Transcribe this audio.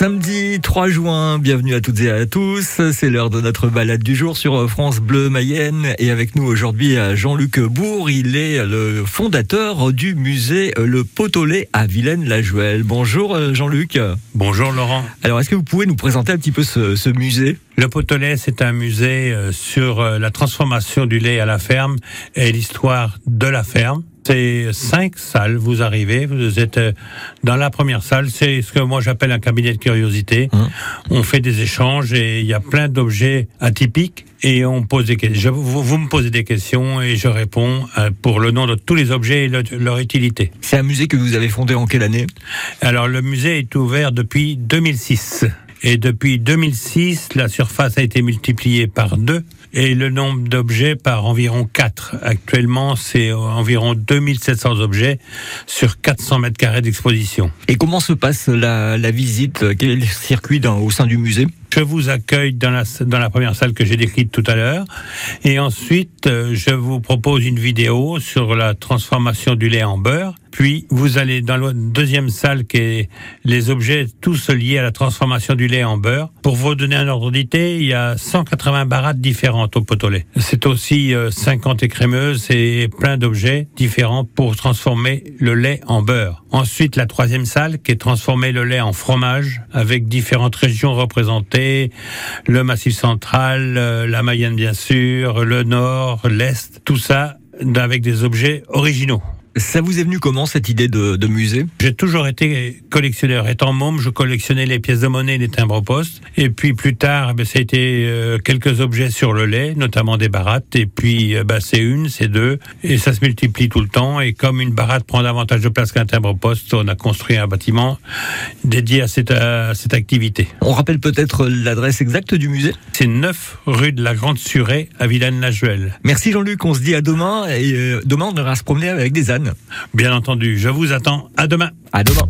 Samedi 3 juin, bienvenue à toutes et à tous. C'est l'heure de notre balade du jour sur France Bleu Mayenne. Et avec nous aujourd'hui, Jean-Luc Bourg. Il est le fondateur du musée Le Potolet à Vilaine-la-Juelle. Bonjour Jean-Luc. Bonjour Laurent. Alors, est-ce que vous pouvez nous présenter un petit peu ce, ce musée? Le Potolet, c'est un musée euh, sur euh, la transformation du lait à la ferme et l'histoire de la ferme. C'est cinq salles, vous arrivez, vous êtes euh, dans la première salle, c'est ce que moi j'appelle un cabinet de curiosité. Hein. On fait des échanges et il y a plein d'objets atypiques et on pose des questions. Je- Vous, vous me posez des questions et je réponds euh, pour le nom de tous les objets et le- leur utilité. C'est un musée que vous avez fondé en quelle année? Alors le musée est ouvert depuis 2006. Et depuis 2006, la surface a été multipliée par deux et le nombre d'objets par environ 4. Actuellement, c'est environ 2700 objets sur 400 mètres carrés d'exposition. Et comment se passe la, visite? Quel est le circuit au sein du musée? Je vous accueille dans la, dans la première salle que j'ai décrite tout à l'heure. Et ensuite, euh, je vous propose une vidéo sur la transformation du lait en beurre. Puis, vous allez dans la deuxième salle qui est les objets tous liés à la transformation du lait en beurre. Pour vous donner un ordre d'idée, il y a 180 barattes différentes au pot au lait. C'est aussi euh, 50 écrémeuses et plein d'objets différents pour transformer le lait en beurre. Ensuite, la troisième salle qui est transformer le lait en fromage avec différentes régions représentées, le Massif central, euh, la Mayenne bien sûr, le Nord, l'Est, tout ça avec des objets originaux. Ça vous est venu comment cette idée de, de musée? J'ai toujours été collectionneur. Étant môme, je collectionnais les pièces de monnaie et les timbres poste. Et puis plus tard, ben, ça a été euh, quelques objets sur le lait, notamment des barattes. Et puis euh, ben, c'est une, c'est deux, et ça se multiplie tout le temps. Et comme une baratte prend davantage de place qu'un timbre poste, on a construit un bâtiment dédié à cette, à cette activité. On rappelle peut-être l'adresse exacte du musée? C'est 9 rue de la Grande Surée à Vilaine-la-Juelle. Merci Jean-Luc, on se dit à demain et euh, demain on ira se promener avec des ânes. Bien entendu, je vous attends. À demain. À demain.